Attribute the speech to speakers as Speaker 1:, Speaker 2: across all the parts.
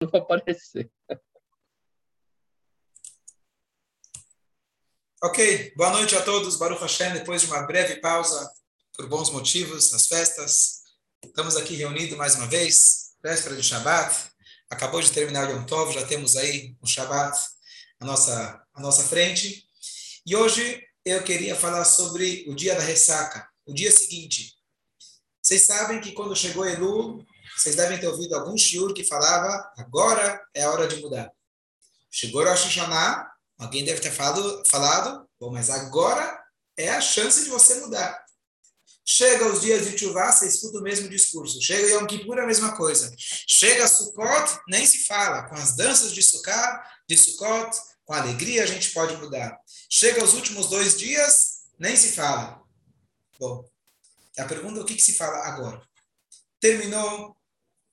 Speaker 1: não aparecer.
Speaker 2: Ok, boa noite a todos. Baruch Hashem, depois de uma breve pausa, por bons motivos, nas festas, estamos aqui reunidos mais uma vez, véspera de Shabbat. Acabou de terminar o Yom Tov, já temos aí o Shabbat à nossa, à nossa frente. E hoje eu queria falar sobre o dia da ressaca, o dia seguinte. Vocês sabem que quando chegou Elul, vocês devem ter ouvido algum shiur que falava, agora é a hora de mudar. Chegou Rosh Hashanah, alguém deve ter falado, falado, bom, mas agora é a chance de você mudar. Chega os dias de Tchuvá, você escuta o mesmo discurso. Chega Yom Kippur, a mesma coisa. Chega Sukkot, nem se fala. Com as danças de Sukkot, de Sukkot, com alegria a gente pode mudar. Chega os últimos dois dias, nem se fala. Bom, a pergunta é o que, que se fala agora? Terminou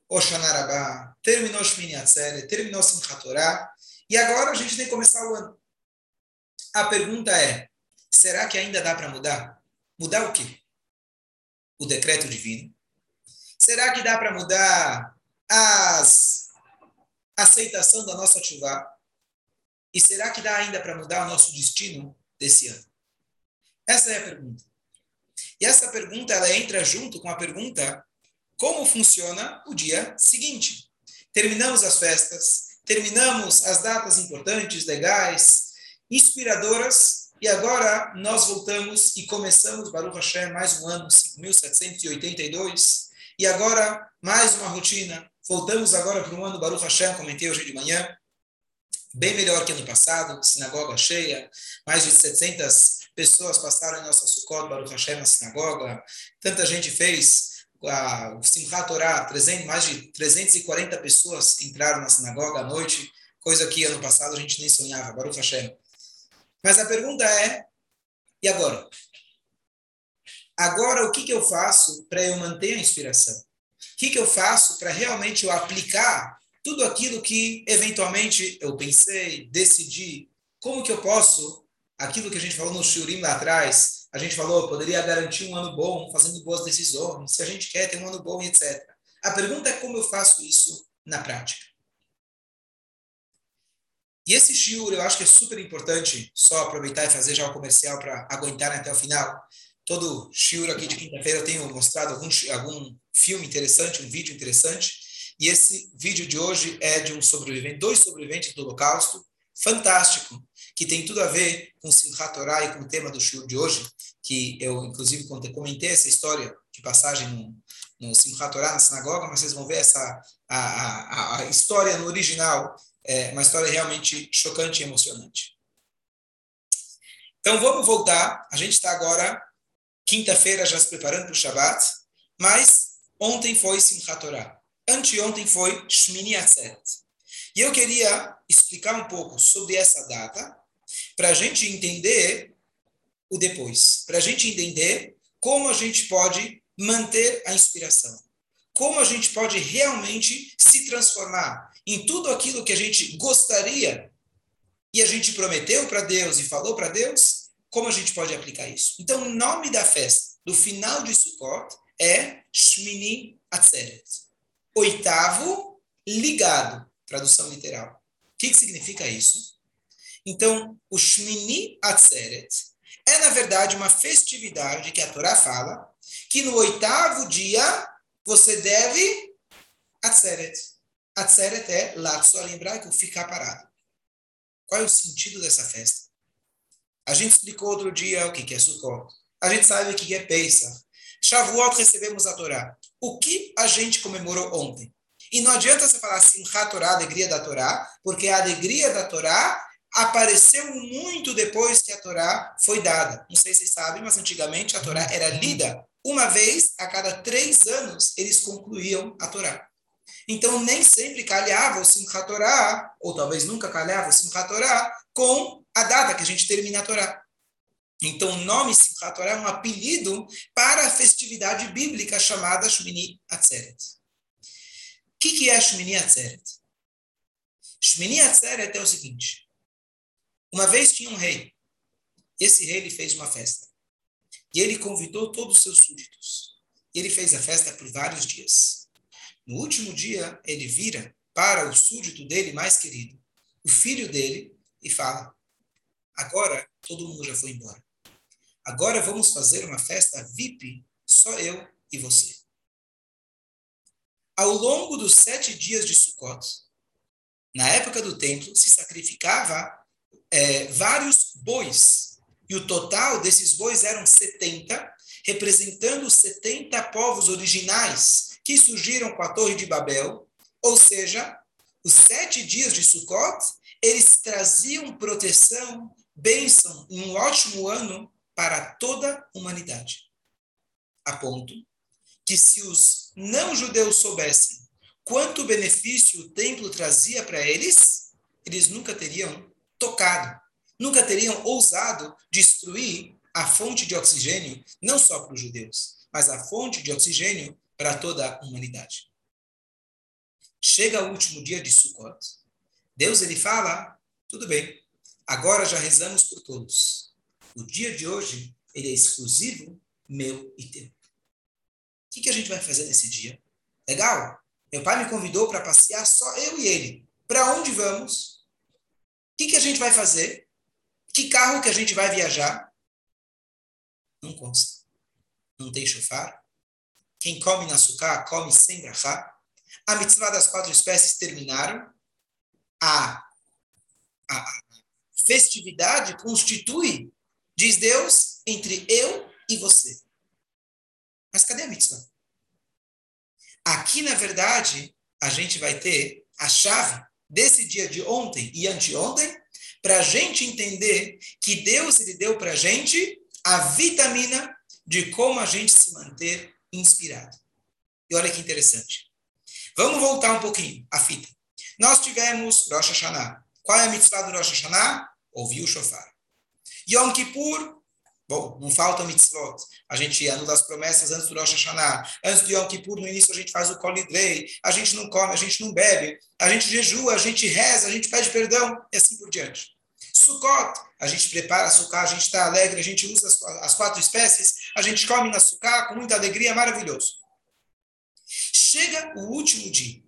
Speaker 2: Oshana terminou Shmini Atzeret, terminou Simchat Torah, e agora a gente tem que começar o ano. A pergunta é, será que ainda dá para mudar? Mudar o quê? o decreto divino? Será que dá para mudar as aceitação da nossa chuva? E será que dá ainda para mudar o nosso destino desse ano? Essa é a pergunta. E essa pergunta ela entra junto com a pergunta como funciona o dia seguinte. Terminamos as festas, terminamos as datas importantes, legais, inspiradoras, e agora nós voltamos e começamos Baruch Hashem mais um ano, 5782. E agora mais uma rotina. Voltamos agora para um ano Baruch Hashem, comentei hoje de manhã. Bem melhor que ano passado, sinagoga cheia, mais de 700 pessoas passaram em nossa Sukkot, Baruch Hashem, na sinagoga. Tanta gente fez a, o Simchat Torah, 300, mais de 340 pessoas entraram na sinagoga à noite, coisa que ano passado a gente nem sonhava, Baruch Hashem. Mas a pergunta é: e agora? Agora, o que, que eu faço para eu manter a inspiração? O que, que eu faço para realmente eu aplicar tudo aquilo que eventualmente eu pensei, decidi? Como que eu posso, aquilo que a gente falou no Shurim lá atrás, a gente falou, poderia garantir um ano bom fazendo boas decisões, se a gente quer ter um ano bom, etc. A pergunta é como eu faço isso na prática. E esse shiur eu acho que é super importante, só aproveitar e fazer já o comercial para aguentar até o final. Todo shiur aqui de quinta-feira eu tenho mostrado algum, algum filme interessante, um vídeo interessante. E esse vídeo de hoje é de um sobrevivente, dois sobreviventes do Holocausto, fantástico, que tem tudo a ver com Simchat Torah e com o tema do shiur de hoje, que eu inclusive comentei essa história de passagem no, no Simchat Torah na sinagoga, mas vocês vão ver essa a, a, a história no original é uma história realmente chocante e emocionante. Então vamos voltar. A gente está agora, quinta-feira, já se preparando para o Shabat, mas ontem foi Simchat Torah. Anteontem foi Shmini Atzeret. E eu queria explicar um pouco sobre essa data, para a gente entender o depois, para a gente entender como a gente pode manter a inspiração, como a gente pode realmente se transformar em tudo aquilo que a gente gostaria e a gente prometeu para Deus e falou para Deus, como a gente pode aplicar isso? Então, o nome da festa do final de Sukkot é Shmini Atzeret. Oitavo ligado, tradução literal. O que, que significa isso? Então, o Shmini Atzeret é, na verdade, uma festividade que a Torá fala que no oitavo dia você deve Atzeret. Atzeret é Latsor em hebraico, ficar parado. Qual é o sentido dessa festa? A gente explicou outro dia o que é Sukkot. A gente sabe o que é Pesach. Shavuot recebemos a Torá. O que a gente comemorou ontem? E não adianta você falar assim, Torá, alegria da Torá, porque a alegria da Torá apareceu muito depois que a Torá foi dada. Não sei se vocês sabem, mas antigamente a Torá era lida uma vez a cada três anos. Eles concluíam a Torá. Então, nem sempre calhava o Simchat Torah, ou talvez nunca calhava o Simchat Torah, com a data que a gente termina a Torá. Então, o nome Simchat Torah é um apelido para a festividade bíblica chamada Shmini Atzeret. O que, que é Shmini Atzeret? Shmini Atzeret é o seguinte. Uma vez tinha um rei. Esse rei ele fez uma festa. E ele convidou todos os seus súditos. Ele fez a festa por vários dias. No último dia, ele vira para o súdito dele mais querido, o filho dele, e fala: Agora todo mundo já foi embora. Agora vamos fazer uma festa VIP, só eu e você. Ao longo dos sete dias de Sukkot, na época do templo, se sacrificava é, vários bois. E o total desses bois eram 70, representando os 70 povos originais que surgiram com a Torre de Babel. Ou seja, os sete dias de Sukkot, eles traziam proteção, bênção, um ótimo ano para toda a humanidade. A ponto que se os não-judeus soubessem quanto benefício o templo trazia para eles, eles nunca teriam tocado, nunca teriam ousado destruir a fonte de oxigênio, não só para os judeus, mas a fonte de oxigênio para toda a humanidade. Chega o último dia de Sukkot, Deus ele fala, tudo bem, agora já rezamos por todos. O dia de hoje, ele é exclusivo meu e teu. O que, que a gente vai fazer nesse dia? Legal? Meu pai me convidou para passear só eu e ele. Para onde vamos? Que, que a gente vai fazer? Que carro que a gente vai viajar? Não consta. Não tem chofar. Quem come na açúcar, come sem brachá. A mitzvah das quatro espécies terminaram. A, a festividade constitui, diz Deus, entre eu e você. Mas cadê a mitzvah? Aqui, na verdade, a gente vai ter a chave desse dia de ontem e anteontem para a gente entender que Deus ele deu para a gente a vitamina de como a gente se manter inspirado. E olha que interessante. Vamos voltar um pouquinho a fita. Nós tivemos Rosh Hashanah. Qual é a mitzvah do Rosh Hashanah? Ouvir o shofar. Yom Kippur, Bom, não falta mitzvot. A gente anula as promessas antes do Rosh Hashanah. Antes do Yom Kippur, no início, a gente faz o kolidrei. A gente não come, a gente não bebe. A gente jejua, a gente reza, a gente pede perdão e assim por diante. Sukkot, a gente prepara açúcar, a gente está alegre, a gente usa as, as, quatro espécies, a gente come na açúcar com muita alegria, maravilhoso. Chega o último dia,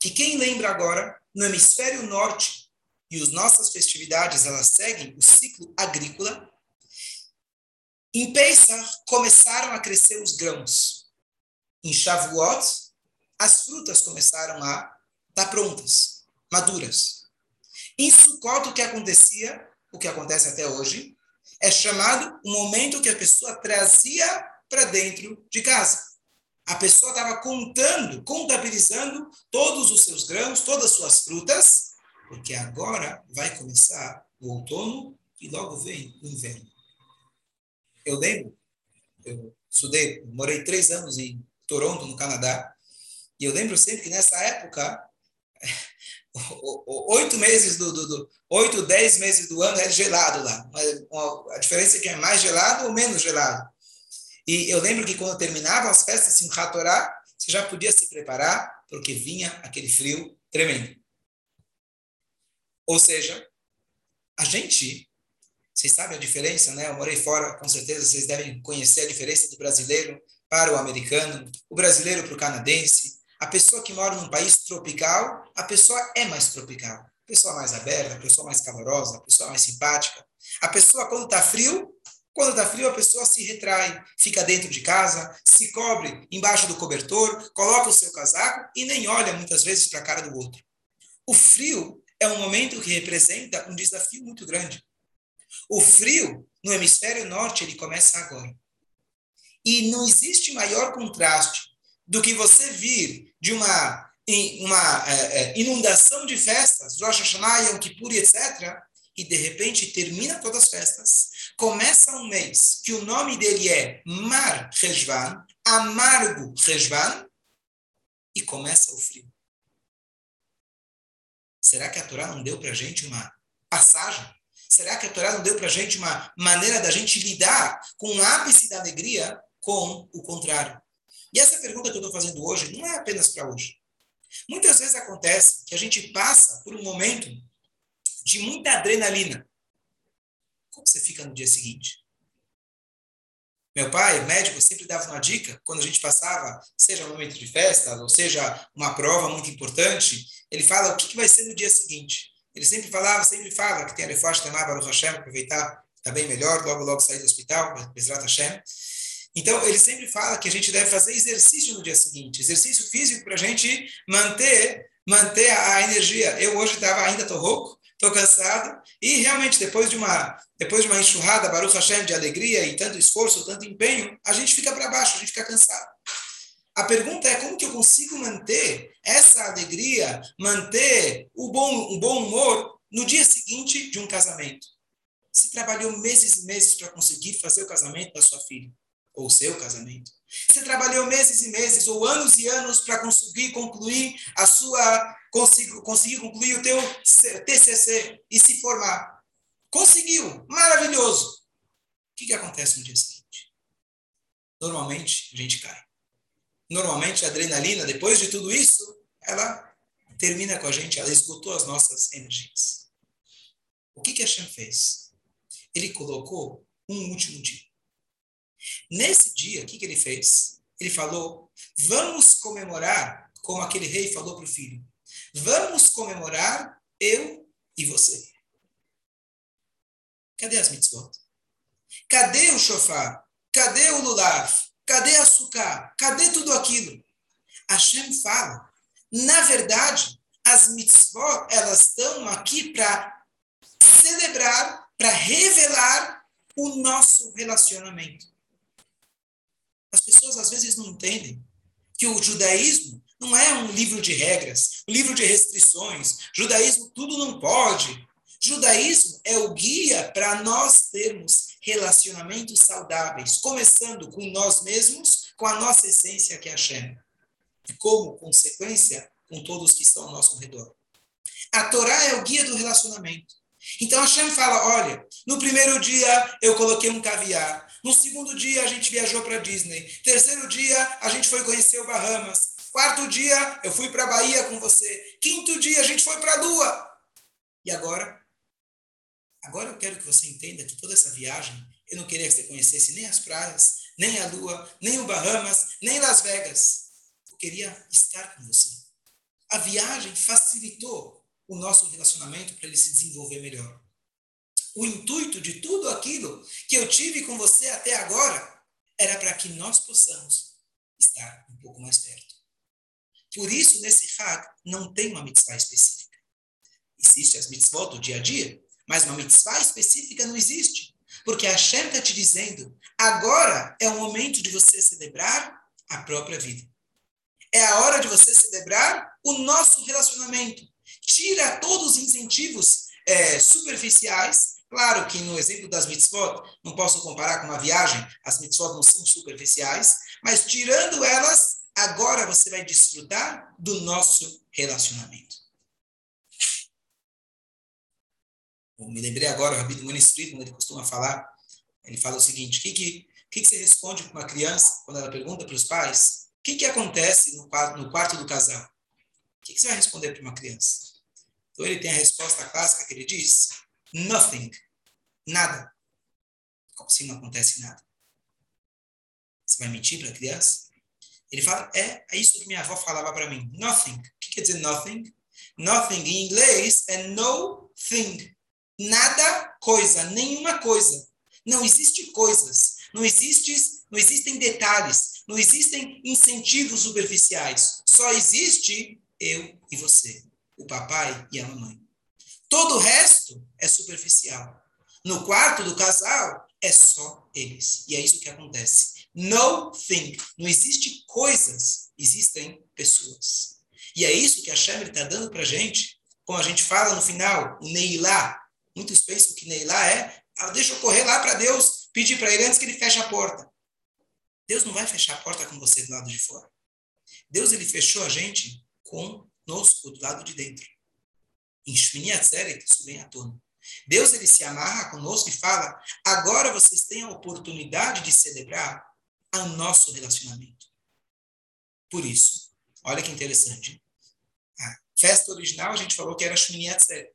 Speaker 2: que quem lembra agora, no hemisfério norte, e as nossas festividades, elas seguem o ciclo agrícola, em Pesach começaram a crescer os grãos. Em Shavuot, as frutas começaram a estar prontas, maduras. Em Sukkot, o que acontecia, o que acontece até hoje, é chamado o momento que a pessoa trazia para dentro de casa. A pessoa estava contando, contabilizando todos os seus grãos, todas as suas frutas, porque agora vai começar o outono e logo vem o inverno. Eu lembro, eu estudei, morei três anos em Toronto, no Canadá, e eu lembro sempre que nessa época, oito meses do, oito, dez meses do ano é gelado lá. A diferença é que é mais gelado ou menos gelado. E eu lembro que quando terminavam as festas em Hatorá, você já podia se preparar, porque vinha aquele frio tremendo. Ou seja, a gente vocês sabem a diferença, né? Eu morei fora, com certeza vocês devem conhecer a diferença do brasileiro para o americano, o brasileiro para o canadense. A pessoa que mora num país tropical, a pessoa é mais tropical. A pessoa mais aberta, a pessoa mais calorosa, a pessoa mais simpática. A pessoa, quando está frio, quando está frio, a pessoa se retrai, fica dentro de casa, se cobre embaixo do cobertor, coloca o seu casaco e nem olha muitas vezes para a cara do outro. O frio é um momento que representa um desafio muito grande. O frio no hemisfério norte ele começa agora. E não existe maior contraste do que você vir de uma, uma é, é, inundação de festas, Rosh Hashanah, Yom Kippur, etc., e de repente termina todas as festas, começa um mês que o nome dele é Mar Rejvan, amargo Rejvan, e começa o frio. Será que a Torá não deu para a gente uma passagem Será que a Torá não deu para a gente uma maneira da gente lidar com o ápice da alegria com o contrário? E essa pergunta que eu estou fazendo hoje não é apenas para hoje. Muitas vezes acontece que a gente passa por um momento de muita adrenalina. Como você fica no dia seguinte? Meu pai, médico, sempre dava uma dica quando a gente passava, seja um momento de festa, ou seja uma prova muito importante, ele fala o que vai ser no dia seguinte. Ele sempre falava, sempre fala que tem a de Tamar Baruch Hashem, aproveitar, está bem melhor, logo, logo sair do hospital, Bezrat Hashem. Então, ele sempre fala que a gente deve fazer exercício no dia seguinte, exercício físico para a gente manter, manter a energia. Eu hoje estava, ainda estou rouco, estou cansado, e realmente depois de uma depois de uma enxurrada, Baruch Hashem, de alegria e tanto esforço, tanto empenho, a gente fica para baixo, a gente fica cansado. A pergunta é como que eu consigo manter essa alegria, manter o bom, bom humor no dia seguinte de um casamento. Se trabalhou meses e meses para conseguir fazer o casamento da sua filha, ou seu casamento. Você trabalhou meses e meses ou anos e anos para conseguir concluir a sua conseguir, conseguir concluir o teu TCC e se formar. Conseguiu, maravilhoso. O que, que acontece no dia seguinte? Normalmente a gente cai. Normalmente a adrenalina, depois de tudo isso, ela termina com a gente, ela esgotou as nossas energias. O que, que Hashem fez? Ele colocou um último dia. Nesse dia, o que, que ele fez? Ele falou: vamos comemorar, como aquele rei falou para o filho: vamos comemorar eu e você. Cadê as mitzvot? Cadê o shofar? Cadê o lulav? Cadê açúcar? Cadê tudo aquilo? Hashem fala. Na verdade, as mitzvot, elas estão aqui para celebrar, para revelar o nosso relacionamento. As pessoas às vezes não entendem que o judaísmo não é um livro de regras, um livro de restrições. Judaísmo tudo não pode. Judaísmo é o guia para nós termos relacionamentos saudáveis, começando com nós mesmos, com a nossa essência que é a Shem. E como consequência, com todos que estão ao nosso redor. A Torá é o guia do relacionamento. Então Hashem fala: olha, no primeiro dia eu coloquei um caviar, no segundo dia a gente viajou para Disney, terceiro dia a gente foi conhecer o Bahamas, quarto dia eu fui para a Bahia com você, quinto dia a gente foi para a Lua. E agora? Agora eu quero que você entenda que toda essa viagem, eu não queria que você conhecesse nem as praias, nem a Lua, nem o Bahamas, nem Las Vegas. Eu queria estar com você. A viagem facilitou o nosso relacionamento para ele se desenvolver melhor. O intuito de tudo aquilo que eu tive com você até agora era para que nós possamos estar um pouco mais perto. Por isso, nesse Hag, não tem uma mitzvah específica. Existe as mitzvot do dia a dia, mas uma mitzvah específica não existe. Porque a Hashem está te dizendo, agora é o momento de você celebrar a própria vida. É a hora de você celebrar o nosso relacionamento tira todos os incentivos é, superficiais. Claro que no exemplo das mitzvot, não posso comparar com uma viagem, as mitzvot não são superficiais, mas tirando elas, agora você vai desfrutar do nosso relacionamento. Eu me lembrei agora, o Rabi Muniz Friedman, ele costuma falar, ele fala o seguinte, o que, que, que, você responde para uma criança quando ela pergunta para os pais o que, que acontece no quarto, no quarto do casal? O que, que você vai responder para uma criança? Então ele tem a resposta clássica que ele diz: nothing, nada. Como assim não acontece nada? Você vai mentir para a criança? Ele fala: é, é isso que minha avó falava para mim. Nothing. O que quer dizer nothing? Nothing em inglês é no thing. Nada, coisa, nenhuma coisa. Não existe coisas. Não, existe, não existem detalhes. Não existem incentivos superficiais. Só existe eu e você o papai e a mamãe. Todo o resto é superficial. No quarto do casal, é só eles. E é isso que acontece. No thing. Não existe coisas, existem pessoas. E é isso que a Shem está dando para a gente. Como a gente fala no final, o Neilá. Muitos pensam que Neilá é, ah, deixa eu correr lá para Deus, pedir para ele antes que ele feche a porta. Deus não vai fechar a porta com você do lado de fora. Deus ele fechou a gente com conosco do lado de dentro. Em Shmini Atzeret, isso vem à tona. Deus ele se amarra conosco e fala: agora vocês têm a oportunidade de celebrar o nosso relacionamento. Por isso, olha que interessante. A festa original a gente falou que era Shmini Atzeret.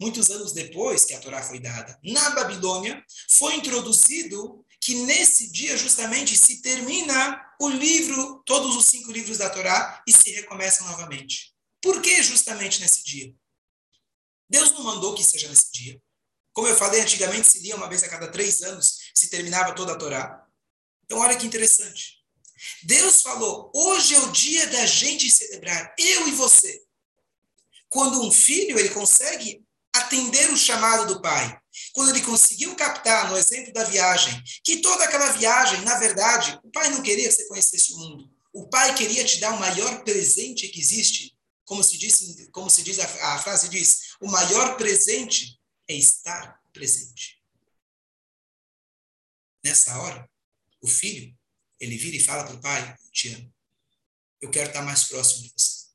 Speaker 2: Muitos anos depois que a Torá foi dada na Babilônia, foi introduzido que nesse dia justamente se termina o livro, todos os cinco livros da Torá e se recomeçam novamente. Por que justamente nesse dia? Deus não mandou que seja nesse dia. Como eu falei, antigamente se lia uma vez a cada três anos, se terminava toda a Torá. Então, olha que interessante. Deus falou: hoje é o dia da gente celebrar, eu e você. Quando um filho ele consegue atender o chamado do pai, quando ele conseguiu captar, no exemplo da viagem, que toda aquela viagem, na verdade, o pai não queria que você conhecesse o mundo. O pai queria te dar o maior presente que existe. Como se diz, como se diz a, a frase diz, o maior presente é estar presente. Nessa hora, o filho, ele vira e fala para o pai: Te amo. Eu quero estar mais próximo de você.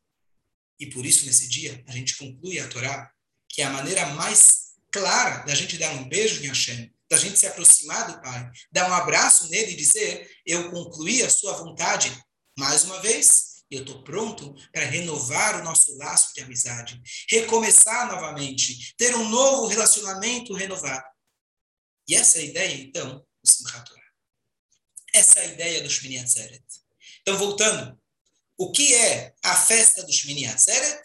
Speaker 2: E por isso, nesse dia, a gente conclui a Torá, que é a maneira mais clara da gente dar um beijo em Hashem, da gente se aproximar do Pai, dar um abraço nele e dizer: Eu concluí a sua vontade mais uma vez. Eu estou pronto para renovar o nosso laço de amizade, recomeçar novamente, ter um novo relacionamento renovado. E essa é a ideia, então, do Simchat Torah. Essa é a ideia do Shmini Atzeret. Então, voltando, o que é a festa do Shmini Atzeret?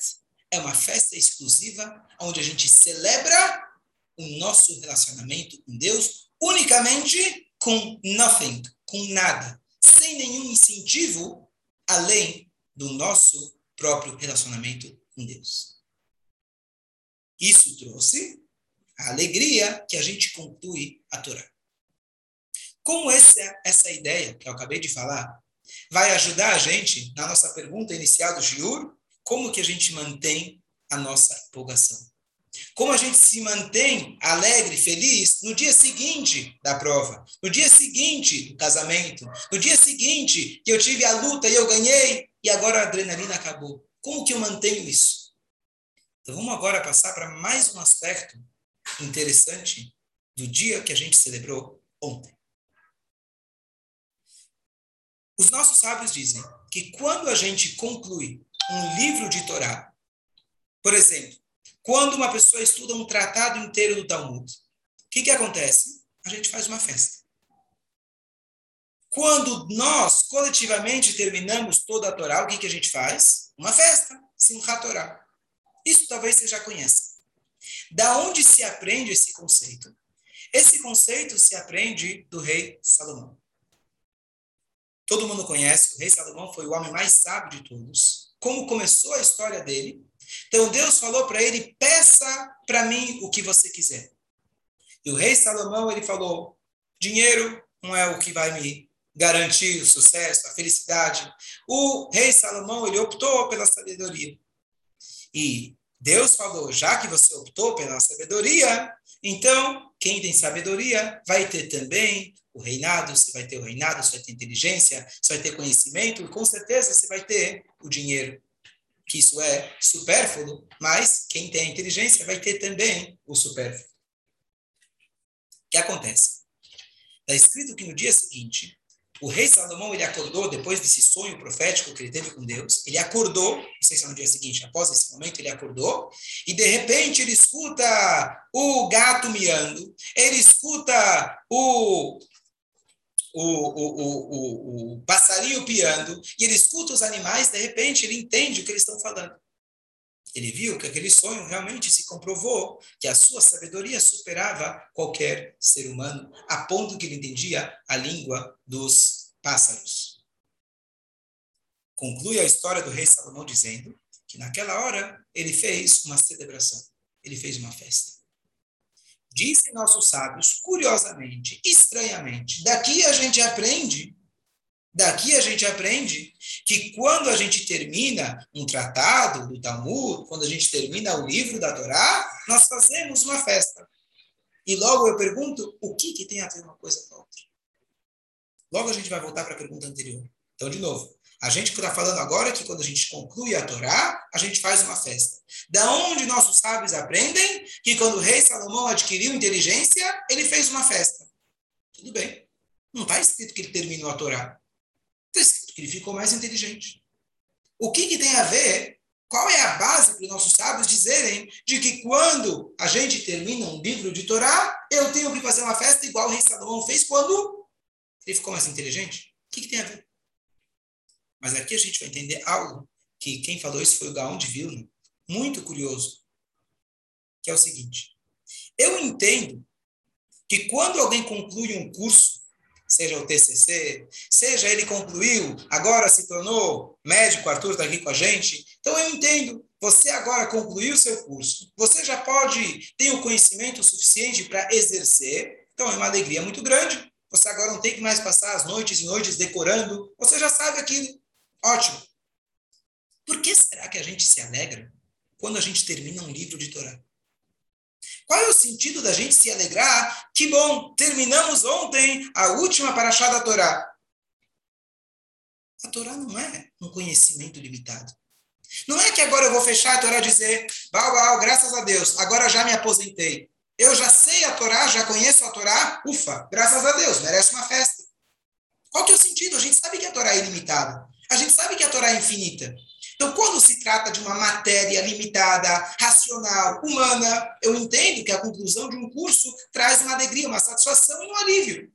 Speaker 2: É uma festa exclusiva onde a gente celebra o nosso relacionamento com Deus unicamente com nothing, com nada, sem nenhum incentivo além do nosso próprio relacionamento com Deus. Isso trouxe a alegria que a gente conclui a Torá. Como essa, essa ideia que eu acabei de falar vai ajudar a gente na nossa pergunta inicial do Giur, como que a gente mantém a nossa empolgação? Como a gente se mantém alegre, feliz no dia seguinte da prova, no dia seguinte do casamento, no dia seguinte que eu tive a luta e eu ganhei e agora a adrenalina acabou. Como que eu mantenho isso? Então vamos agora passar para mais um aspecto interessante do dia que a gente celebrou ontem. Os nossos sábios dizem que quando a gente conclui um livro de Torá, por exemplo, quando uma pessoa estuda um tratado inteiro do Talmud, o que, que acontece? A gente faz uma festa. Quando nós coletivamente terminamos toda a Torá, o que, que a gente faz? Uma festa, Simchat Torá. Isso talvez você já conheça. Da onde se aprende esse conceito? Esse conceito se aprende do rei Salomão. Todo mundo conhece, o rei Salomão foi o homem mais sábio de todos. Como começou a história dele? Então Deus falou para ele: peça para mim o que você quiser. E o rei Salomão ele falou: dinheiro não é o que vai me garantir o sucesso, a felicidade. O rei Salomão ele optou pela sabedoria. E Deus falou: já que você optou pela sabedoria, então quem tem sabedoria vai ter também o reinado, você vai ter o reinado, você vai ter inteligência, você vai ter conhecimento, e com certeza você vai ter o dinheiro. Que isso é supérfluo, mas quem tem a inteligência vai ter também o supérfluo. O que acontece? Está escrito que no dia seguinte, o rei Salomão ele acordou depois desse sonho profético que ele teve com Deus. Ele acordou, não sei se é no dia seguinte, após esse momento ele acordou e de repente ele escuta o gato miando, ele escuta o o, o, o, o, passarinho piando, e ele escuta os animais, de repente ele entende o que eles estão falando. Ele viu que aquele sonho realmente se comprovou, que a sua sabedoria superava qualquer ser humano, a ponto que ele entendia a língua dos pássaros. Conclui a história do rei Salomão dizendo que naquela hora ele fez uma celebração, ele fez uma festa. Dizem nossos sábios, curiosamente, estranhamente, daqui a gente aprende, daqui a gente aprende que quando a gente termina um tratado do Talmud, quando a gente termina o livro da Torá, nós fazemos uma festa. E logo eu pergunto, o que, que tem a ver uma coisa com a outra? Logo a gente vai voltar para a pergunta anterior. Então, de novo, a gente está falando agora que quando a gente conclui a Torá, a gente faz uma festa. Da onde nossos sábios aprendem que quando o rei Salomão adquiriu inteligência, ele fez uma festa. Tudo bem. Não está escrito que ele terminou a Torá. Está escrito que ele ficou mais inteligente. O que, que tem a ver? Qual é a base para os nossos sábios dizerem de que quando a gente termina um livro de Torá, eu tenho que fazer uma festa igual o rei Salomão fez quando Ele ficou mais inteligente? O que, que tem a ver? Mas aqui a gente vai entender algo que quem falou isso foi o Gaon de Vilna, muito curioso, que é o seguinte. Eu entendo que quando alguém conclui um curso, seja o TCC, seja ele concluiu, agora se tornou médico, Arthur está aqui com a gente, então eu entendo, você agora concluiu seu curso, você já pode ter o conhecimento suficiente para exercer, então é uma alegria muito grande, você agora não tem que mais passar as noites e noites decorando, você já sabe aquilo, ótimo. Por que será que a gente se alegra quando a gente termina um livro de Torá? Qual é o sentido da gente se alegrar? Que bom, terminamos ontem a última paraxá da Torá. A Torá não é um conhecimento limitado. Não é que agora eu vou fechar a Torá e dizer, uau, uau, graças a Deus, agora já me aposentei. Eu já sei a Torá, já conheço a Torá, ufa, graças a Deus, merece uma festa. Qual que é o sentido? A gente sabe que a Torá é ilimitada. A gente sabe que a Torá é infinita. Então, quando se trata de uma matéria limitada, racional, humana, eu entendo que a conclusão de um curso traz uma alegria, uma satisfação e um alívio.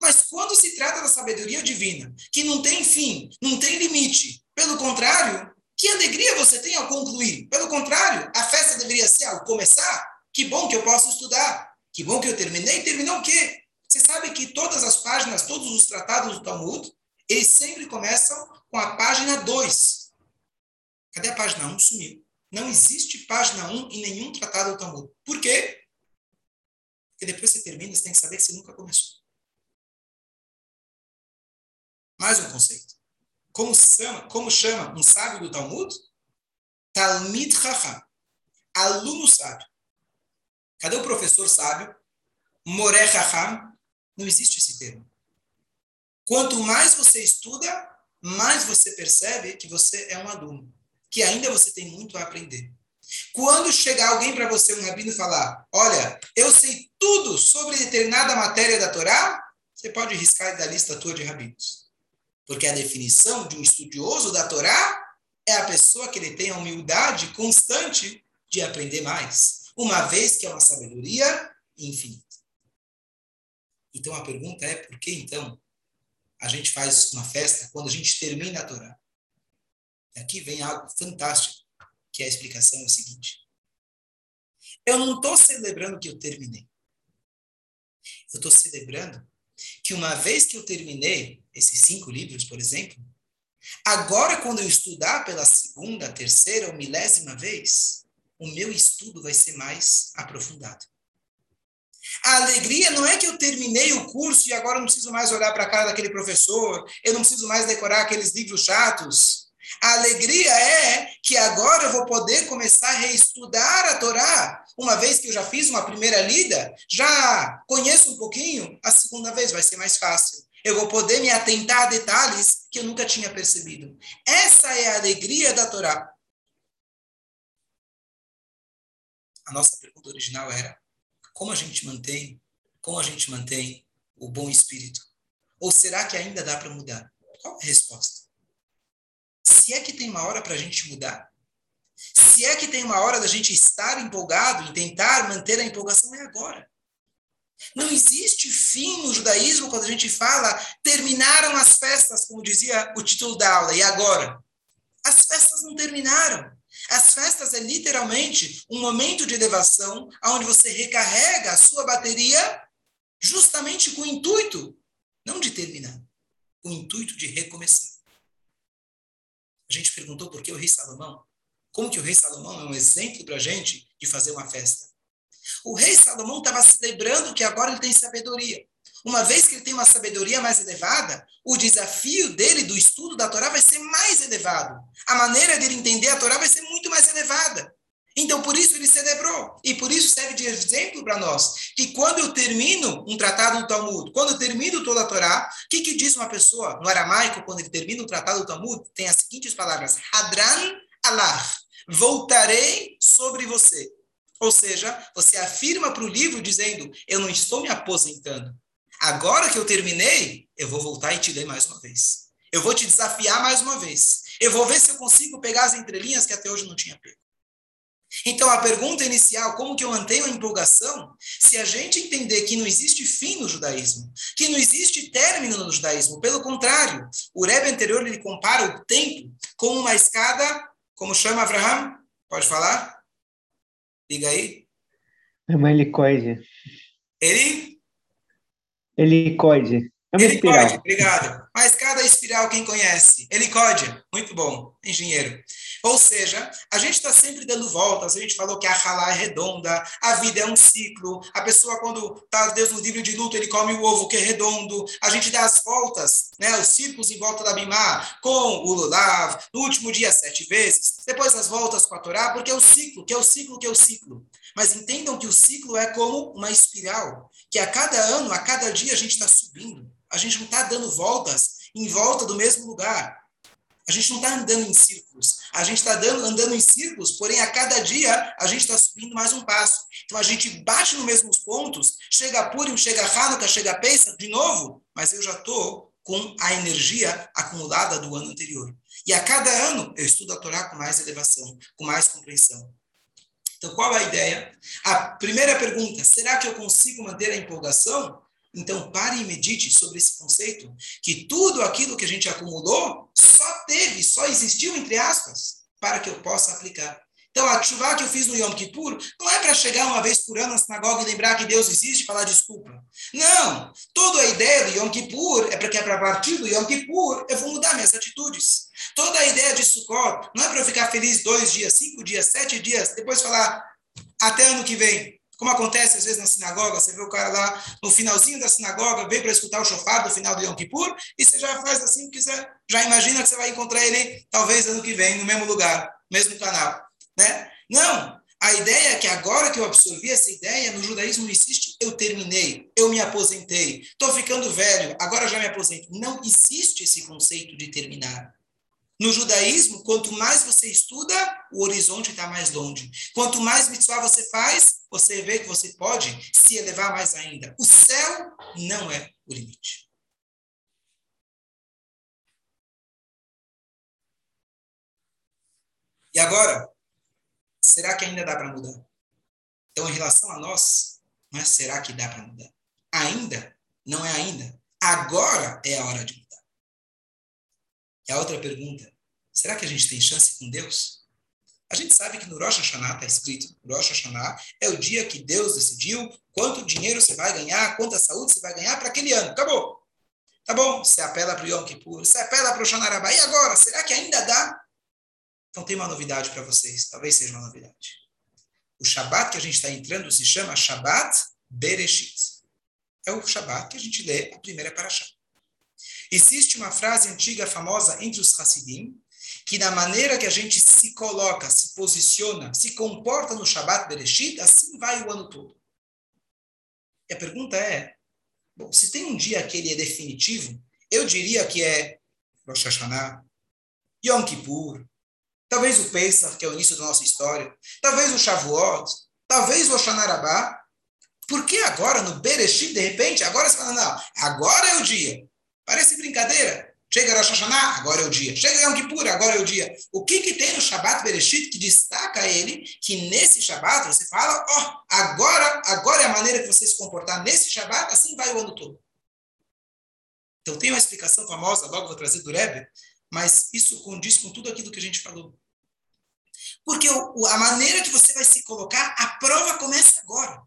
Speaker 2: Mas quando se trata da sabedoria divina, que não tem fim, não tem limite, pelo contrário, que alegria você tem ao concluir? Pelo contrário, a festa deveria ser ao começar. Que bom que eu posso estudar. Que bom que eu terminei. Terminou o quê? Você sabe que todas as páginas, todos os tratados do Talmud, eles sempre começam com a página 2. Cadê a página 1? Um? Sumiu. Não existe página 1 um em nenhum tratado do Talmud. Por quê? Porque depois você termina, você tem que saber que você nunca começou. Mais um conceito. Como chama, como chama um sábio do Talmud? Talmid Chacham. Aluno sábio. Cadê o professor sábio? Moré Chacham. Não existe esse termo. Quanto mais você estuda, mais você percebe que você é um aluno, que ainda você tem muito a aprender. Quando chegar alguém para você, um rabino, falar: Olha, eu sei tudo sobre determinada matéria da Torá, você pode riscar da lista tua de rabinos. Porque a definição de um estudioso da Torá é a pessoa que ele tem a humildade constante de aprender mais, uma vez que é uma sabedoria infinita. Então a pergunta é: por que então a gente faz uma festa quando a gente termina a Torá. E aqui vem algo fantástico, que é a explicação é o seguinte. Eu não estou celebrando que eu terminei. Eu estou celebrando que uma vez que eu terminei esses cinco livros, por exemplo, agora quando eu estudar pela segunda, terceira ou milésima vez, o meu estudo vai ser mais aprofundado. A alegria não é que eu terminei o curso e agora não preciso mais olhar para a cara daquele professor, eu não preciso mais decorar aqueles livros chatos. A alegria é que agora eu vou poder começar a reestudar a Torá. Uma vez que eu já fiz uma primeira lida, já conheço um pouquinho, a segunda vez vai ser mais fácil. Eu vou poder me atentar a detalhes que eu nunca tinha percebido. Essa é a alegria da Torá. A nossa pergunta original era: como a gente mantém, como a gente mantém o bom espírito? Ou será que ainda dá para mudar? Qual é a resposta? Se é que tem uma hora para a gente mudar, se é que tem uma hora da gente estar empolgado e tentar manter a empolgação, é agora. Não existe fim no judaísmo quando a gente fala terminaram as festas, como dizia o título da aula, e agora? As festas não terminaram. As festas é literalmente um momento de elevação onde você recarrega a sua bateria justamente com o intuito, não de terminar, com o intuito de recomeçar. A gente perguntou por que o rei Salomão. Como que o rei Salomão é um exemplo para a gente de fazer uma festa? O rei Salomão estava celebrando que agora ele tem sabedoria. Uma vez que ele tem uma sabedoria mais elevada, o desafio dele do estudo da Torá vai ser mais elevado. A maneira dele entender a Torá vai ser muito mais elevada. Então, por isso ele celebrou. E por isso serve de exemplo para nós. Que quando eu termino um tratado do Talmud, quando eu termino toda a Torá, o que, que diz uma pessoa no aramaico, quando ele termina o tratado do Talmud? Tem as seguintes palavras: Hadran Allah. Voltarei sobre você. Ou seja, você afirma para o livro dizendo: Eu não estou me aposentando. Agora que eu terminei, eu vou voltar e te ler mais uma vez. Eu vou te desafiar mais uma vez. Eu vou ver se eu consigo pegar as entrelinhas que até hoje não tinha pego. Então, a pergunta inicial, como que eu mantenho a empolgação? Se a gente entender que não existe fim no judaísmo, que não existe término no judaísmo, pelo contrário, o Rebbe anterior ele compara o tempo com uma escada, como chama Abraham? Pode falar? Liga aí.
Speaker 1: É uma helicoide.
Speaker 2: Ele?
Speaker 1: Helicoide. É uma
Speaker 2: Helicóide,
Speaker 1: espiral.
Speaker 2: obrigado. Uma escada espiral, quem conhece? Helicóide, muito bom, engenheiro. Ou seja, a gente está sempre dando voltas, a gente falou que a halá é redonda, a vida é um ciclo, a pessoa quando está, Deus no livro de luto, ele come o ovo que é redondo, a gente dá as voltas, né, os círculos em volta da Bimá, com o Lulav, no último dia sete vezes, depois as voltas com a Torá, porque é o ciclo, que é o ciclo, que é o ciclo. Mas entendam que o ciclo é como uma espiral, que a cada ano, a cada dia a gente está subindo. A gente não está dando voltas em volta do mesmo lugar. A gente não está andando em círculos. A gente está andando em círculos, porém, a cada dia a gente está subindo mais um passo. Então a gente bate nos mesmos pontos, chega Purim, chega Hanukkah, chega Pesach, de novo, mas eu já estou com a energia acumulada do ano anterior. E a cada ano eu estudo a Torá com mais elevação, com mais compreensão. Então, qual a ideia? A primeira pergunta: será que eu consigo manter a empolgação? Então, pare e medite sobre esse conceito, que tudo aquilo que a gente acumulou só teve, só existiu, entre aspas, para que eu possa aplicar. Então, a chuva que eu fiz no Yom Kippur não é para chegar uma vez por ano na sinagoga e lembrar que Deus existe e falar desculpa. Não! Toda a ideia do Yom Kippur é para que, a partir do Yom Kippur, eu vou mudar minhas atitudes. Toda a ideia de Sukkot não é para eu ficar feliz dois dias, cinco dias, sete dias, depois falar até ano que vem. Como acontece às vezes na sinagoga, você vê o cara lá no finalzinho da sinagoga, veio para escutar o chofar do final do Yom Kippur, e você já faz assim, porque você já imagina que você vai encontrar ele talvez ano que vem, no mesmo lugar, mesmo canal. Né? Não! A ideia é que agora que eu absorvi essa ideia, no judaísmo existe eu terminei, eu me aposentei, estou ficando velho, agora já me aposento. Não existe esse conceito de terminar. No judaísmo, quanto mais você estuda, o horizonte está mais longe. Quanto mais mitzvah você faz, você vê que você pode se elevar mais ainda. O céu não é o limite. E agora, será que ainda dá para mudar? Então, em relação a nós, mas será que dá para mudar? Ainda? Não é ainda. Agora é a hora de mudar. E a outra pergunta, será que a gente tem chance com Deus? A gente sabe que no Rosh Hashanah está escrito, Rosh Hashanah é o dia que Deus decidiu quanto dinheiro você vai ganhar, quanta saúde você vai ganhar para aquele ano. Acabou. Tá bom, você apela para o Yom Kippur, você apela para o Shonarabá. E agora, será que ainda dá? Então tem uma novidade para vocês, talvez seja uma novidade. O Shabat que a gente está entrando se chama Shabat Bereshit. É o Shabat que a gente lê a primeira paraxá. Existe uma frase antiga famosa entre os Hassidim, que da maneira que a gente se coloca, se posiciona, se comporta no Shabat Bereshit, assim vai o ano todo. E a pergunta é, bom, se tem um dia que ele é definitivo, eu diria que é Rosh Hashanah, Yom Kippur, talvez o Pesach, que é o início da nossa história, talvez o Shavuot, talvez o Oshanarabá. Por que agora, no Bereshit, de repente, agora você fala, não, agora é o dia. Parece brincadeira. Chega Rosh Hashanah, agora é o dia. Chega Yom Kippur, agora é o dia. O que, que tem no Shabbat Bereshit que destaca ele, que nesse Shabbat você fala, ó, oh, agora, agora é a maneira que você se comportar nesse Shabbat, assim vai o ano todo. Então tem uma explicação famosa, logo vou trazer do Rebbe, mas isso condiz com tudo aquilo que a gente falou. Porque o, a maneira que você vai se colocar, a prova começa agora.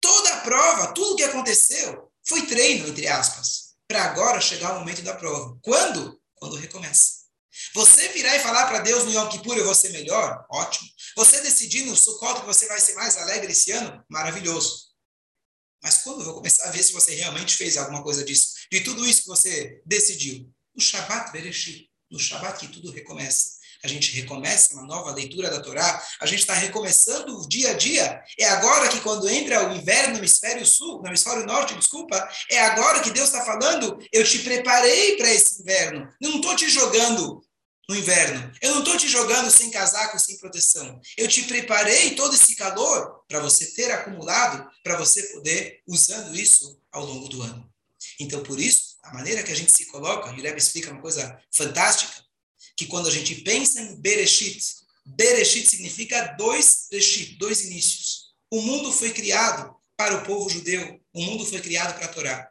Speaker 2: Toda a prova, tudo que aconteceu, foi treino, entre aspas para agora chegar o momento da prova. Quando? Quando recomeça. Você virar e falar para Deus no Yom Kippur, eu vou ser melhor? Ótimo. Você decidir no Sukkot que você vai ser mais alegre esse ano? Maravilhoso. Mas quando eu vou começar a ver se você realmente fez alguma coisa disso? De tudo isso que você decidiu? No Shabbat Bereshit. No Shabbat que tudo recomeça a gente recomeça uma nova leitura da Torá, a gente está recomeçando o dia a dia. É agora que, quando entra o inverno no hemisfério sul, no hemisfério norte, desculpa, é agora que Deus está falando: eu te preparei para esse inverno. Eu não estou te jogando no inverno. Eu não estou te jogando sem casaco, sem proteção. Eu te preparei todo esse calor para você ter acumulado, para você poder usando isso ao longo do ano. Então, por isso, a maneira que a gente se coloca, e o Rebbe explica uma coisa fantástica, que quando a gente pensa em Bereshit, Bereshit significa dois Reshit, dois inícios. O mundo foi criado para o povo judeu, o mundo foi criado para a Torá.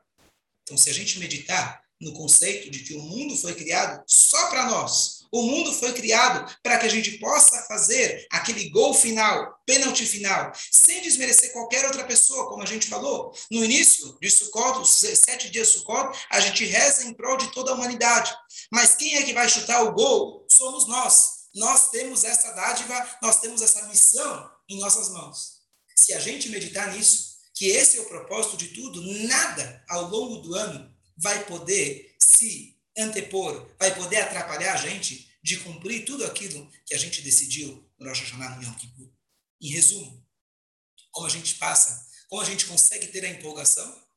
Speaker 2: Então, se a gente meditar no conceito de que o mundo foi criado só para nós, o mundo foi criado para que a gente possa fazer aquele gol final, pênalti final, sem desmerecer qualquer outra pessoa, como a gente falou. No início de Sukkot, os sete dias de Sukkot, a gente reza em prol de toda a humanidade. Mas quem é que vai chutar o gol? Somos nós. Nós temos essa dádiva, nós temos essa missão em nossas mãos. Se a gente meditar nisso, que esse é o propósito de tudo, nada ao longo do ano vai poder se antepor, vai poder atrapalhar a gente de cumprir tudo aquilo que a gente decidiu no Rosh Hashanah no Yom Kippur. Em resumo, como a gente passa, como a gente consegue ter a empolgação?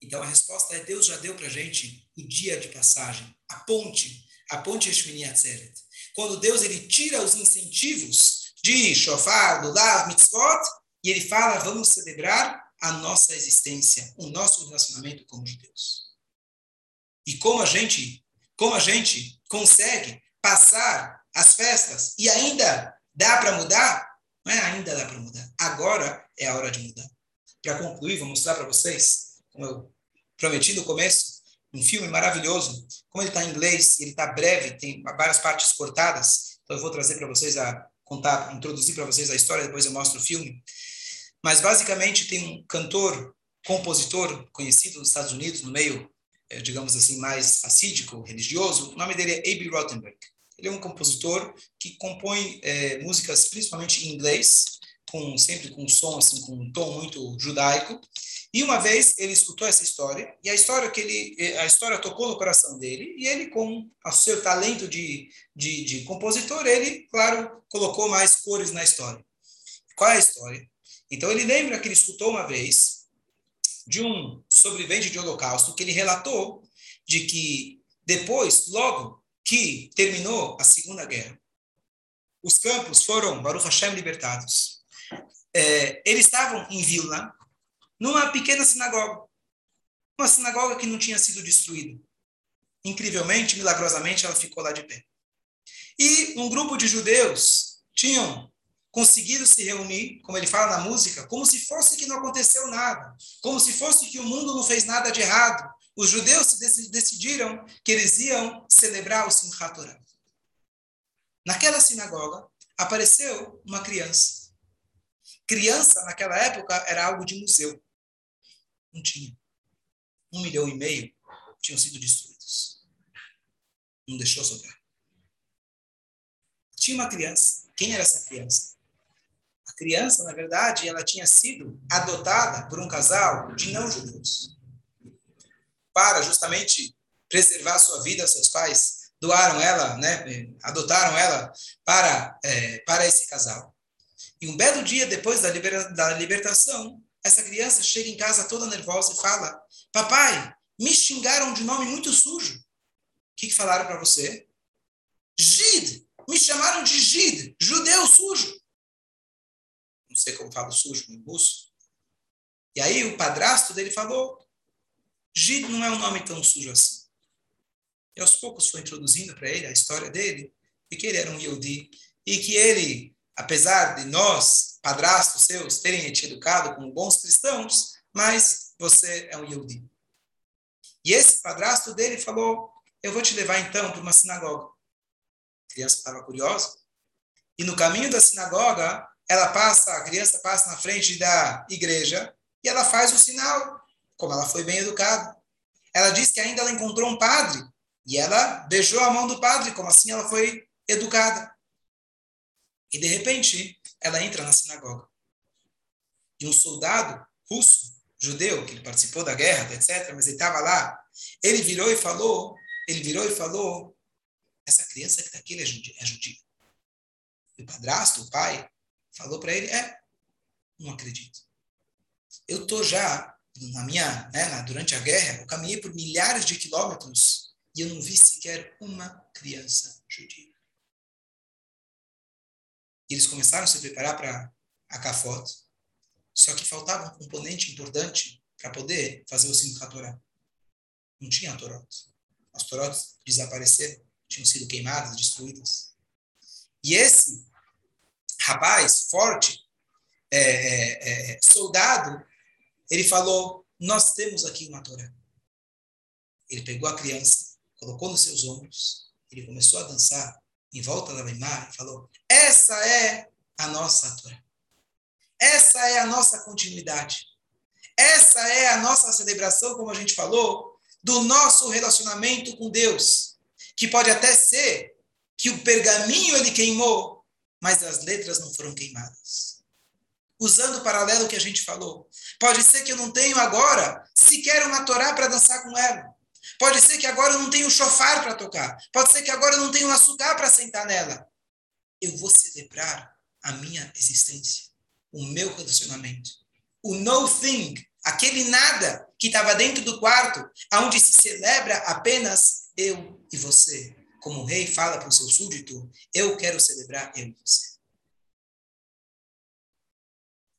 Speaker 2: Então a resposta é Deus já deu para a gente o dia de passagem, a ponte, a ponte Shmini Atzeret. Quando Deus ele tira os incentivos de shofar, lulav, mitzvot, e ele fala, vamos celebrar a nossa existência, o nosso relacionamento com Deus. E como a gente, como a gente consegue passar as festas e ainda dá para mudar? Não é ainda dá para mudar. Agora é a hora de mudar. Para concluir, vou mostrar para vocês, como eu prometi no começo, um filme maravilhoso. Como ele está em inglês, ele está breve, tem várias partes cortadas. Então eu vou trazer para vocês a contar, introduzir para vocês a história, depois eu mostro o filme. Mas basicamente tem um cantor, compositor conhecido nos Estados Unidos, no meio digamos assim, mais assídico, religioso, o nome dele é A.B. Rottenberg. Ele é um compositor que compõe é, músicas principalmente em inglês, com sempre com um som assim, com um tom muito judaico. E uma vez ele escutou essa história e a história que ele é, a história tocou no coração dele e ele com o seu talento de, de, de compositor ele claro colocou mais cores na história. Qual é a história? Então ele lembra que ele escutou uma vez de um sobrevivente de holocausto que ele relatou de que depois, logo que terminou a Segunda Guerra, os campos foram, Baruch Hashem, libertados. É, eles estavam em Vilna, numa pequena sinagoga. Uma sinagoga que não tinha sido destruída. Incrivelmente, milagrosamente, ela ficou lá de pé. E um grupo de judeus tinham conseguiram se reunir, como ele fala na música, como se fosse que não aconteceu nada, como se fosse que o mundo não fez nada de errado. Os judeus decidiram que eles iam celebrar o Simchat Torah. Naquela sinagoga apareceu uma criança. Criança naquela época era algo de museu. Não tinha. Um milhão e meio tinham sido destruídos. Não deixou sobrar. Tinha uma criança. Quem era essa criança? Criança, na verdade, ela tinha sido adotada por um casal de não-judeus. Para justamente preservar sua vida, seus pais doaram ela, né, adotaram ela para, é, para esse casal. E um belo dia depois da, libera da libertação, essa criança chega em casa toda nervosa e fala: Papai, me xingaram de nome muito sujo. O que, que falaram para você? Gid! Me chamaram de Gid, judeu sujo não sei como falo sujo em russo. E aí o padrasto dele falou, Gid não é um nome tão sujo assim. E aos poucos foi introduzindo para ele a história dele, e que ele era um Yehudi, e que ele, apesar de nós, padrastos seus, terem te educado como bons cristãos, mas você é um Yehudi. E esse padrasto dele falou, eu vou te levar então para uma sinagoga. A criança estava curiosa. E no caminho da sinagoga, ela passa, a criança passa na frente da igreja e ela faz o sinal, como ela foi bem educada. Ela diz que ainda ela encontrou um padre e ela beijou a mão do padre, como assim ela foi educada. E de repente, ela entra na sinagoga. E um soldado russo, judeu, que ele participou da guerra, etc., mas ele estava lá, ele virou e falou, ele virou e falou, essa criança que está aqui é. É judia. E o padrasto, o pai, falou para ele, é, não acredito. Eu tô já na minha, né, na, durante a guerra, eu caminhei por milhares de quilômetros e eu não vi sequer uma criança judia. E eles começaram a se preparar para a cafota. Só que faltava um componente importante para poder fazer o Simchat Torah. Não tinha Torot. As Torot desapareceram, tinham sido queimadas, destruídas. E esse rapaz forte, é, é, é, soldado, ele falou: Nós temos aqui uma Torá. Ele pegou a criança, colocou nos seus ombros, ele começou a dançar em volta da Weimar e falou: Essa é a nossa Torá. Essa é a nossa continuidade. Essa é a nossa celebração, como a gente falou, do nosso relacionamento com Deus, que pode até ser que o pergaminho ele queimou, mas as letras não foram queimadas. Usando o paralelo que a gente falou, pode ser que eu não tenho agora sequer uma Torá para dançar com ela. Pode ser que agora eu não tenho um chofar para tocar. Pode ser que agora eu não tenho um açúcar para sentar nela. Eu vou celebrar a minha existência, o meu relacionamento. O no thing, aquele nada que estava dentro do quarto, aonde se celebra apenas eu e você. Como o rei fala para o seu súdito, eu quero celebrar eu e você.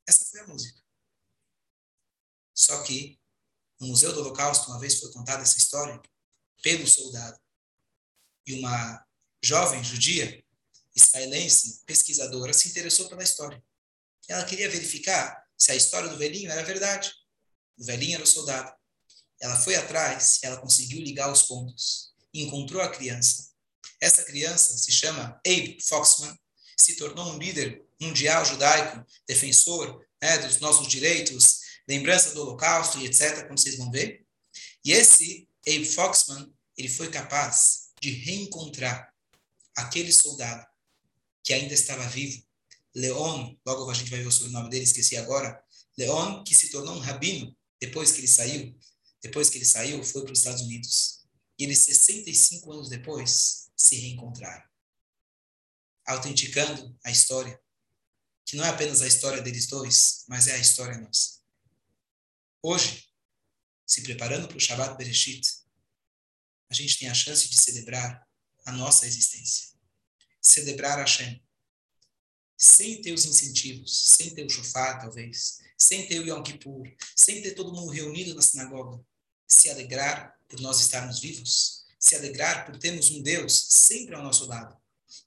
Speaker 2: Essa foi a música. Só que no Museu do Holocausto, uma vez foi contada essa história pelo soldado. E uma jovem judia, israelense, pesquisadora, se interessou pela história. Ela queria verificar se a história do velhinho era verdade. O velhinho era o soldado. Ela foi atrás ela conseguiu ligar os pontos. Encontrou a criança. Essa criança se chama Abe Foxman, se tornou um líder mundial judaico, defensor né, dos nossos direitos, lembrança do Holocausto e etc., como vocês vão ver. E esse Abe Foxman, ele foi capaz de reencontrar aquele soldado que ainda estava vivo, Leon, logo a gente vai ver o sobrenome dele, esqueci agora, Leon, que se tornou um rabino depois que ele saiu, depois que ele saiu, foi para os Estados Unidos. E eles, 65 anos depois, se reencontraram, autenticando a história, que não é apenas a história deles dois, mas é a história nossa. Hoje, se preparando para o Shabbat Bereshit, a gente tem a chance de celebrar a nossa existência. Celebrar Hashem. Sem ter os incentivos, sem ter o talvez, sem ter o Yom Kippur, sem ter todo mundo reunido na sinagoga. Se alegrar por nós estarmos vivos, se alegrar por termos um Deus sempre ao nosso lado.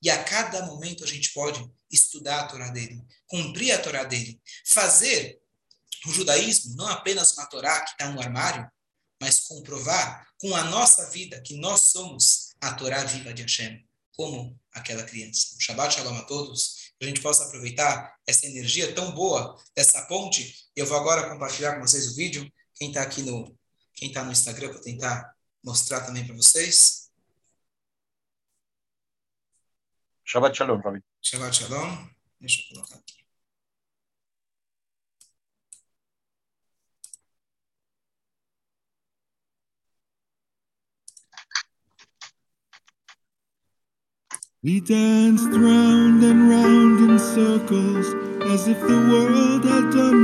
Speaker 2: E a cada momento a gente pode estudar a Torá dele, cumprir a Torá dele, fazer o judaísmo não apenas uma Torá que está no armário, mas comprovar com a nossa vida que nós somos a Torá viva de Hashem, como aquela criança. Um Shabbat Shalom a todos, que a gente possa aproveitar essa energia tão boa dessa ponte. Eu vou agora compartilhar com vocês o vídeo. Quem está aqui no, quem está no Instagram, para tentar mostrar também para vocês.
Speaker 3: Shabbat Shalom, Rabi.
Speaker 2: Shabbat Shalom. Deixa eu colocar aqui.
Speaker 4: We danced round and round in circles as if the world had done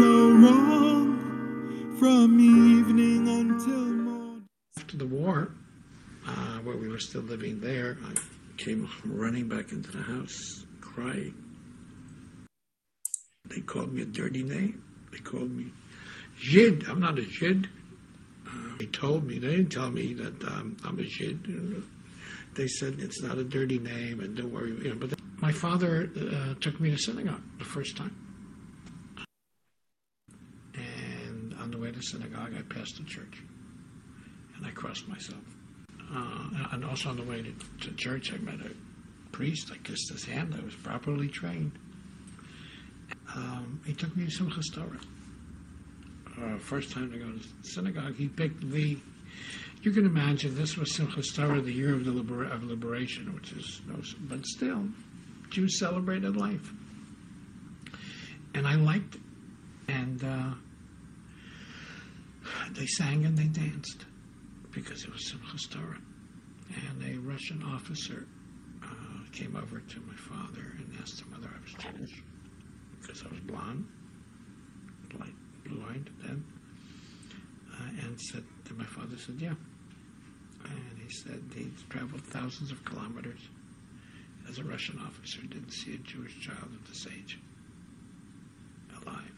Speaker 5: were still living there, I came running back into the house, crying. They called me a dirty name. They called me Jid. I'm not a Jid. Uh, they told me, they didn't tell me that um, I'm a Jid they said it's not a dirty name and don't worry. You know, but my father uh, took me to synagogue the first time. And on the way to synagogue, I passed the church and I crossed myself. Uh, and also on the way to, to, church, I met a priest. I kissed his hand. I was properly trained. Um, he took me to Simchas Torah. Uh, first time to go to synagogue, he picked the you can imagine this was Simchas Torah, the year of the liber- of liberation, which is no, but still, Jews celebrated life, and I liked it. And uh, they sang and they danced because it was Simchas Torah. And a Russian officer uh, came over to my father and asked him whether I was Jewish because I was blonde, light blue-eyed then, uh, and said. My father said, "Yeah." And he said he's traveled thousands of kilometers as a Russian officer, didn't see a Jewish child of this age alive.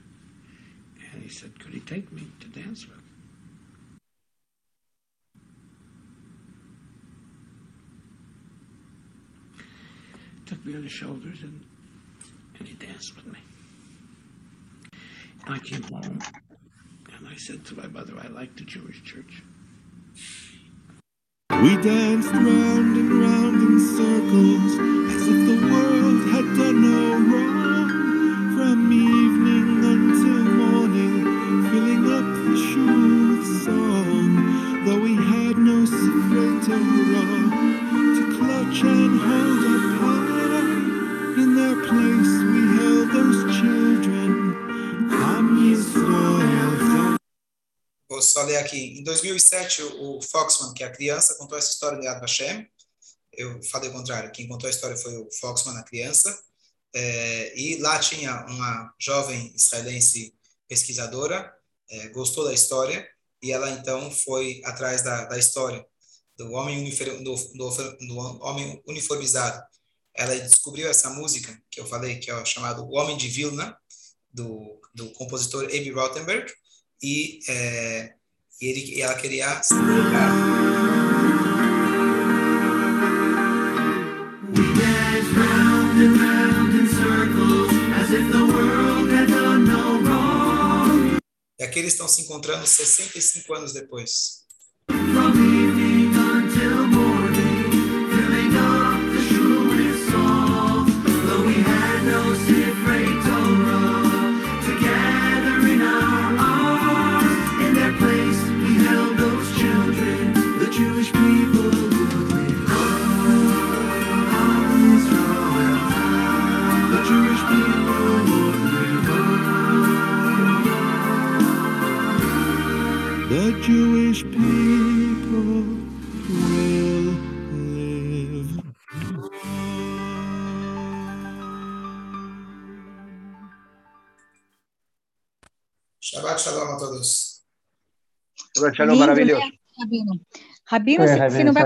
Speaker 5: And he said, could he take me to dance with? Took me on his shoulders and, and he danced. with me. And I came home and I said to my mother, I like the Jewish church.
Speaker 4: We danced round and round in circles as if the world had done no wrong. From evening until morning, filling up the shul with song. Though we had no secret Torah to
Speaker 2: só ler aqui. Em 2007, o Foxman, que é a criança, contou essa história de Yad Vashem. Eu falei o contrário. Quem contou a história foi o Foxman, a criança. É, e lá tinha uma jovem israelense pesquisadora, é, gostou da história, e ela então foi atrás da, da história do homem, do, do, do homem uniformizado. Ela descobriu essa música que eu falei, que é chamado O Homem de Vilna, do, do compositor Abe Rothenberg, e, é, e, ele, e ela queria se dedicar. E aqui eles estão se encontrando 65 anos depois.
Speaker 4: The
Speaker 6: Lindo,
Speaker 3: maravilhoso.
Speaker 6: né, Rabino? Rabino,
Speaker 1: É, Rabino,
Speaker 6: não vai